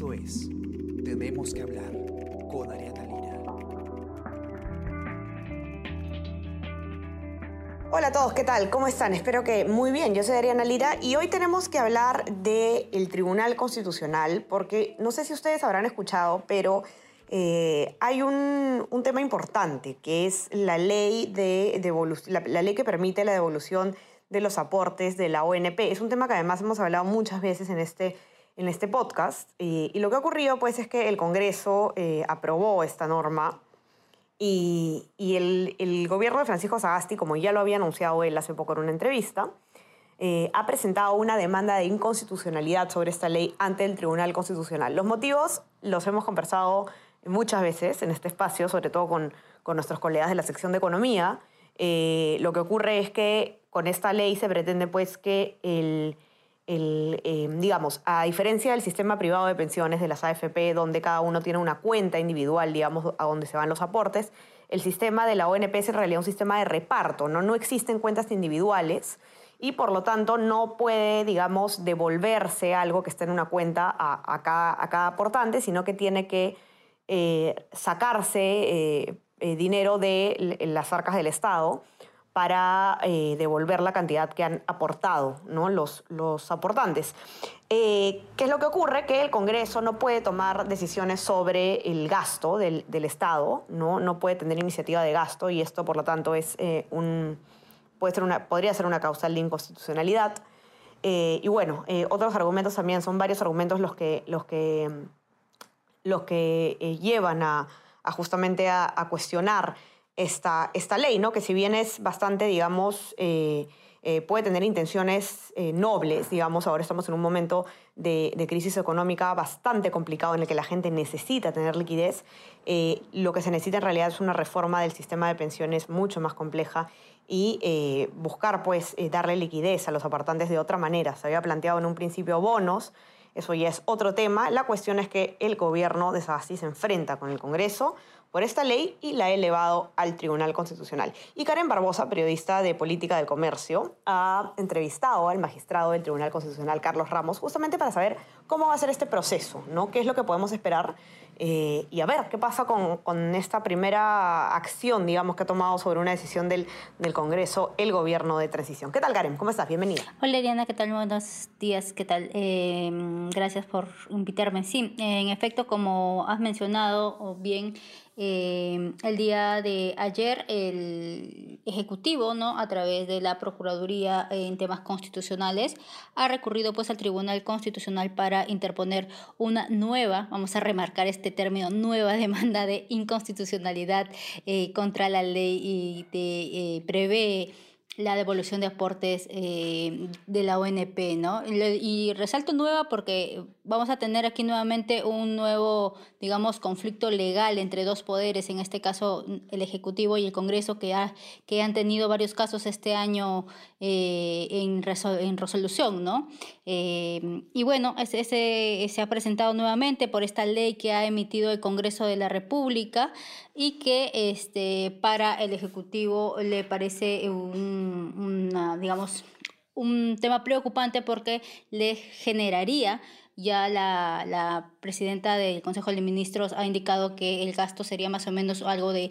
Esto es Tenemos que hablar con Ariana Lira. Hola a todos, ¿qué tal? ¿Cómo están? Espero que muy bien. Yo soy Ariana Lira y hoy tenemos que hablar del Tribunal Constitucional porque no sé si ustedes habrán escuchado, pero eh, hay un, un, tema importante que es la ley, de, la ley que permite la devolución de los aportes de la ONP. Es un tema que además hemos hablado muchas veces en este en este podcast. Y, lo que ha ocurrido pues, es que el Congreso eh, aprobó esta norma y, el, gobierno de Francisco Sagasti, como ya lo había anunciado él hace poco en una entrevista, eh, ha presentado una demanda de inconstitucionalidad sobre esta ley ante el Tribunal Constitucional. Los motivos los hemos conversado muchas veces en este espacio, sobre todo con, con nuestros colegas de la sección de Economía. Eh, lo que ocurre es que con esta ley se pretende pues que el eh, digamos, a diferencia del sistema privado de pensiones de las AFP, donde cada uno tiene una cuenta individual, digamos, a donde se van los aportes, el sistema de la ONP es en realidad un sistema de reparto, ¿no? No existen cuentas individuales y por lo tanto no puede, digamos, devolverse algo que esté en una cuenta a, cada, aportante, sino que tiene que eh, sacarse eh, dinero de las arcas del Estado para eh, devolver la cantidad que han aportado ¿no? los, los aportantes. Eh, ¿Qué es lo que ocurre? Que el Congreso no puede tomar decisiones sobre el gasto del, del Estado, ¿no? no puede tener iniciativa de gasto y esto, por lo tanto, es, eh, un, puede ser una, podría ser una causal de inconstitucionalidad. y bueno, otros argumentos también, son varios argumentos los que, los que, los que llevan a, justamente a cuestionar esta, esta ley, ¿no? que si bien es bastante, digamos, eh, eh, puede tener intenciones eh, nobles, digamos, ahora estamos en un momento de, crisis económica bastante complicado en el que la gente necesita tener liquidez, lo que se necesita en realidad es una reforma del sistema de pensiones mucho más compleja y buscar, pues, darle liquidez a los apartantes de otra manera. Se había planteado en un principio bonos, eso ya es otro tema. La cuestión es que el gobierno de Sagasti se enfrenta con el Congreso por esta ley y la ha elevado al Tribunal Constitucional. Y Karen Barbosa, periodista de Política del Comercio, ha entrevistado al magistrado del Tribunal Constitucional, Carlos Ramos, justamente para saber cómo va a ser este proceso, ¿no? ¿Qué es lo que podemos esperar? Eh, y a ver, ¿qué pasa con, esta primera acción, digamos, que ha tomado sobre una decisión del, Congreso el gobierno de transición? ¿Qué tal, Karen? ¿Cómo estás? Bienvenida. Hola, Diana, ¿qué tal? Buenos días, ¿qué tal? Eh, gracias por invitarme. Sí, en efecto, como has mencionado bien, eh, el día de ayer el Ejecutivo, ¿no? a través de la Procuraduría en temas constitucionales, ha recurrido pues al Tribunal Constitucional para interponer una nueva, vamos a remarcar este término, nueva demanda de inconstitucionalidad eh, contra la ley y de, eh, prevé la devolución de aportes eh, de la ONP, ¿no? Y resalto nueva porque vamos a tener aquí nuevamente un nuevo, digamos, conflicto legal entre dos poderes, en este caso el Ejecutivo y el Congreso, que, ha, que han tenido varios casos este año eh, en, en resolución, ¿no? Eh, y bueno, ese se ha presentado nuevamente por esta ley que ha emitido el Congreso de la República y que este, para el Ejecutivo le parece un, digamos, un tema preocupante porque le generaría ya la, la, presidenta del Consejo de Ministros ha indicado que el gasto sería más o menos algo de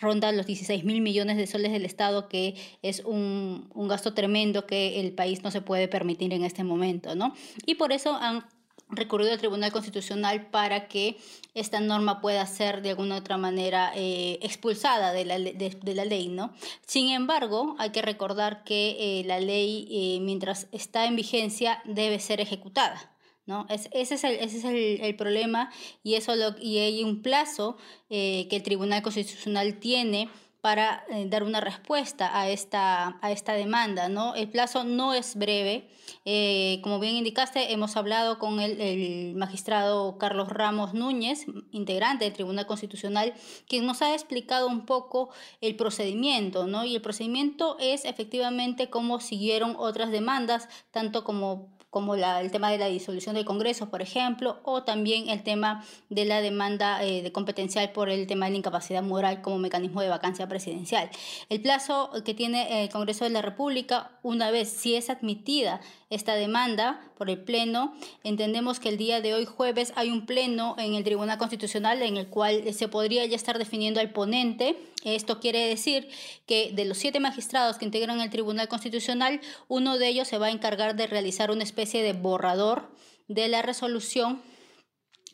ronda los 16 mil millones de soles del Estado, que es un, un, gasto tremendo que el país no se puede permitir en este momento, ¿no? Y por eso han recurrido al Tribunal Constitucional para que esta norma pueda ser de alguna otra manera eh, expulsada de la, de, la, ley, ¿no? Sin embargo, hay que recordar que eh, la ley, eh, mientras está en vigencia, debe ser ejecutada. ¿No? ese es, el, ese es el, el, problema y, eso y hay un plazo que el Tribunal Constitucional tiene para eh, dar una respuesta a esta, a esta demanda. ¿no? El plazo no es breve. Eh, como bien indicaste, hemos hablado con el, el, magistrado Carlos Ramos Núñez, integrante del Tribunal Constitucional, quien nos ha explicado un poco el procedimiento. ¿no? Y el procedimiento es efectivamente cómo siguieron otras demandas, tanto como como el tema de la disolución del Congreso, por ejemplo, o también el tema de la demanda eh, de competencial por el tema de la incapacidad moral como mecanismo de vacancia presidencial. El plazo que tiene el Congreso de la República, una vez si es admitida esta demanda por el Pleno. Entendemos que el día de hoy, jueves, hay un Pleno en el Tribunal Constitucional en el cual se podría ya estar definiendo al ponente. Esto quiere decir que de los siete magistrados que integran el Tribunal Constitucional, uno de ellos se va a encargar de realizar una especie de borrador de la resolución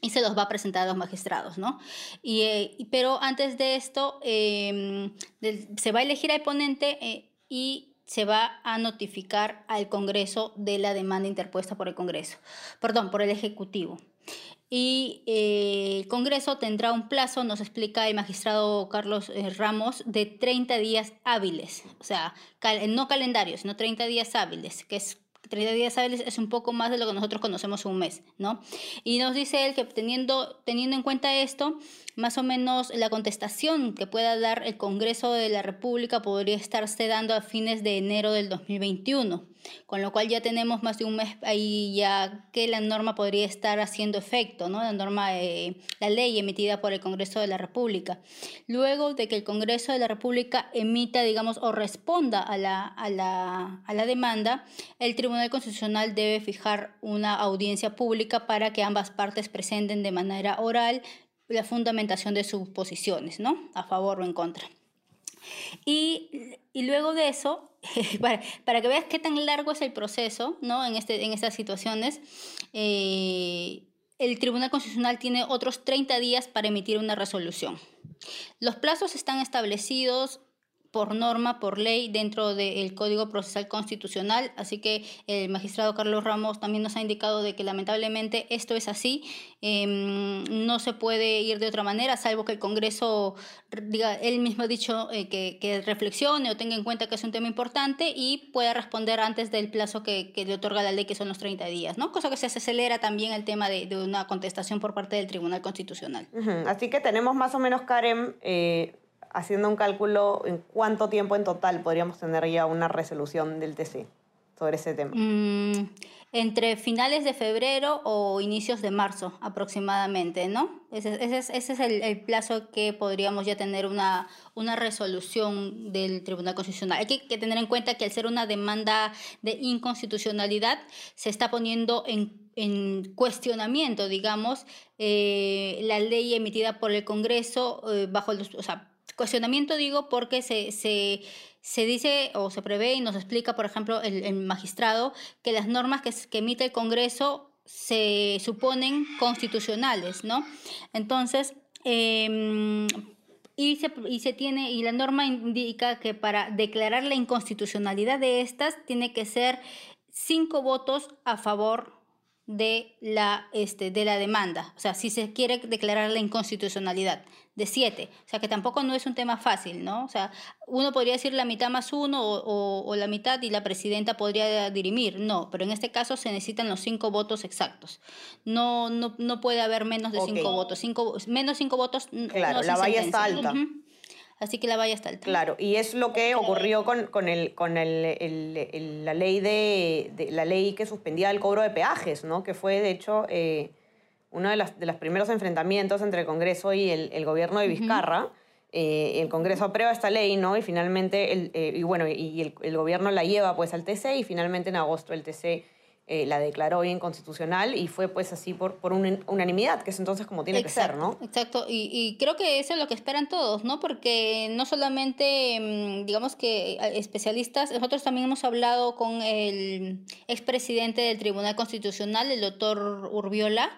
y se los va a presentar a los magistrados, ¿no? Y, eh, pero antes de esto, em, se va a elegir al ponente eh, y se va a notificar al Congreso de la demanda interpuesta por el Congreso, perdón, por el Ejecutivo. Y eh, el Congreso tendrá un plazo, nos explica el magistrado Carlos eh, Ramos, de 30 días hábiles, o sea, no calendarios, sino 30 días hábiles, que es 30 días hábiles es un poco más de lo que nosotros conocemos un mes, ¿no? Y nos dice él que teniendo, teniendo en cuenta esto, más o menos la contestación que pueda dar el Congreso de la República podría estarse dando a fines de enero del 2021, con lo cual ya tenemos más de un mes ahí ya que la norma podría estar haciendo efecto, ¿no? La norma, eh, la ley emitida por el Congreso de la República. Luego de que el Congreso de la República emita, digamos, o responda a la, a la, a la demanda, el Tribunal Constitucional debe fijar una audiencia pública para que ambas partes presenten de manera oral la fundamentación de sus posiciones, ¿no? A favor o en contra. Y, y luego de eso, para, para, que veas qué tan largo es el proceso, ¿no? En, este, en estas situaciones, eh, el Tribunal Constitucional tiene otros 30 días para emitir una resolución. Los plazos están establecidos por norma, por ley, dentro del Código Procesal Constitucional. Así que el magistrado Carlos Ramos también nos ha indicado de que lamentablemente esto es así. Em, no se puede ir de otra manera, salvo que el Congreso diga, él mismo ha dicho eh, que, reflexione o tenga en cuenta que es un tema importante y pueda responder antes del plazo que, le otorga la ley, que son los 30 días, ¿no? Cosa que se acelera también el tema de, de una contestación por parte del Tribunal Constitucional. Así que tenemos más o menos, Karen, eh, haciendo un cálculo en cuánto tiempo en total podríamos tener ya una resolución del TC sobre ese tema. Mm, entre finales de febrero o inicios de marzo aproximadamente, ¿no? Ese, ese, ese es el, el, plazo que podríamos ya tener una, una resolución del Tribunal Constitucional. Hay que, que, tener en cuenta que al ser una demanda de inconstitucionalidad se está poniendo en en cuestionamiento, digamos, eh, la ley emitida por el Congreso eh, bajo los, o sea, Cuestionamiento digo porque se, se, se, dice o se prevé y nos explica, por ejemplo, el, magistrado, que las normas que, emite el Congreso se suponen constitucionales, ¿no? Entonces, eh, y se, y se tiene, y la norma indica que para declarar la inconstitucionalidad de estas tiene que ser cinco votos a favor de la, este, de la demanda, o sea, si se quiere declarar la inconstitucionalidad de siete, o sea, que tampoco no es un tema fácil, ¿no? O sea, uno podría decir la mitad más uno o, o, la mitad y la presidenta podría dirimir, no, pero en este caso se necesitan los cinco votos exactos, no, no, no puede haber menos de cinco votos, cinco, menos cinco votos claro, no la valla está alta. Uh -huh. Así que la valla está alta. Claro, y es lo que ocurrió con, con, el, con el, el, el, la, ley de, de, la ley que suspendía el cobro de peajes, ¿no? que fue de hecho eh, uno de, las, de los primeros enfrentamientos entre el Congreso y el, gobierno de Vizcarra. Uh -huh. eh, el Congreso aprueba esta ley, ¿no? Y finalmente, el, eh, y bueno, y el, el, gobierno la lleva pues al TC y finalmente en agosto el TC eh, la declaró inconstitucional y fue pues así por, por un, unanimidad, que es entonces como tiene exacto, que ser, ¿no? Exacto, y, y, creo que eso es lo que esperan todos, ¿no? Porque no solamente, mm, digamos que especialistas, nosotros también hemos hablado con el expresidente del Tribunal Constitucional, el doctor Urbiola,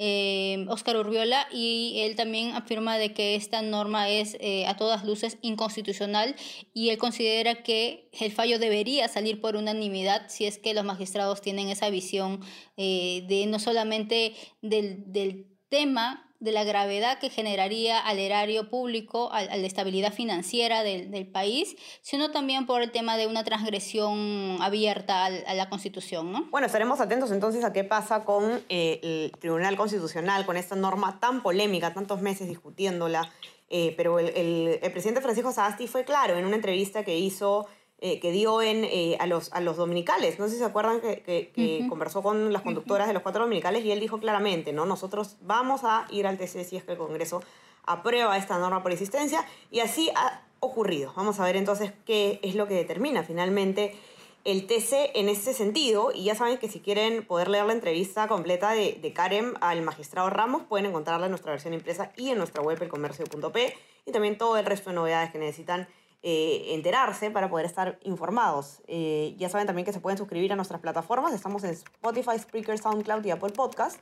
eh, Oscar Urbiola, y él también afirma de que esta norma es eh, a todas luces inconstitucional y él considera que el fallo debería salir por unanimidad si es que los magistrados tienen esa visión eh, de no solamente del, tema de la gravedad que generaría al erario público, a, la estabilidad financiera del, país, sino también por el tema de una transgresión abierta a, la Constitución. ¿no? Bueno, estaremos atentos entonces a qué pasa con eh, el Tribunal Constitucional, con esta norma tan polémica, tantos meses discutiéndola. Eh, pero el, presidente Francisco Sagasti fue claro en una entrevista que hizo eh, que dio en, eh, a, los, a los dominicales. No sé si se acuerdan que, que, que uh -huh. conversó con las conductoras uh -huh. de los cuatro dominicales y él dijo claramente, ¿no? Nosotros vamos a ir al TC si es que el Congreso aprueba esta norma por existencia y así ha ocurrido. Vamos a ver entonces qué es lo que determina finalmente el TC en ese sentido. Y ya saben que si quieren poder leer la entrevista completa de, de Karen al magistrado Ramos, pueden encontrarla en nuestra versión impresa y en nuestra web elcomercio.p y también todo el resto de novedades que necesitan eh, enterarse para poder estar informados. Eh, ya saben también que se pueden suscribir a nuestras plataformas. Estamos en Spotify, Spreaker, SoundCloud y Apple Podcast.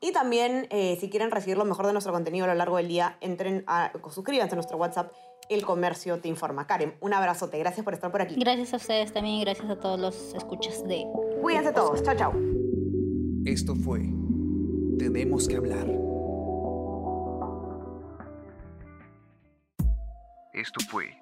Y también, eh, si quieren recibir lo mejor de nuestro contenido a lo largo del día, entren a, suscríbanse a nuestro WhatsApp el Comercio te informa. Karen, un abrazote. Gracias por estar por aquí. Gracias a ustedes también y gracias a todos los escuchas de... Cuídense todos. Chao, chao. Esto fue Tenemos que hablar. Esto fue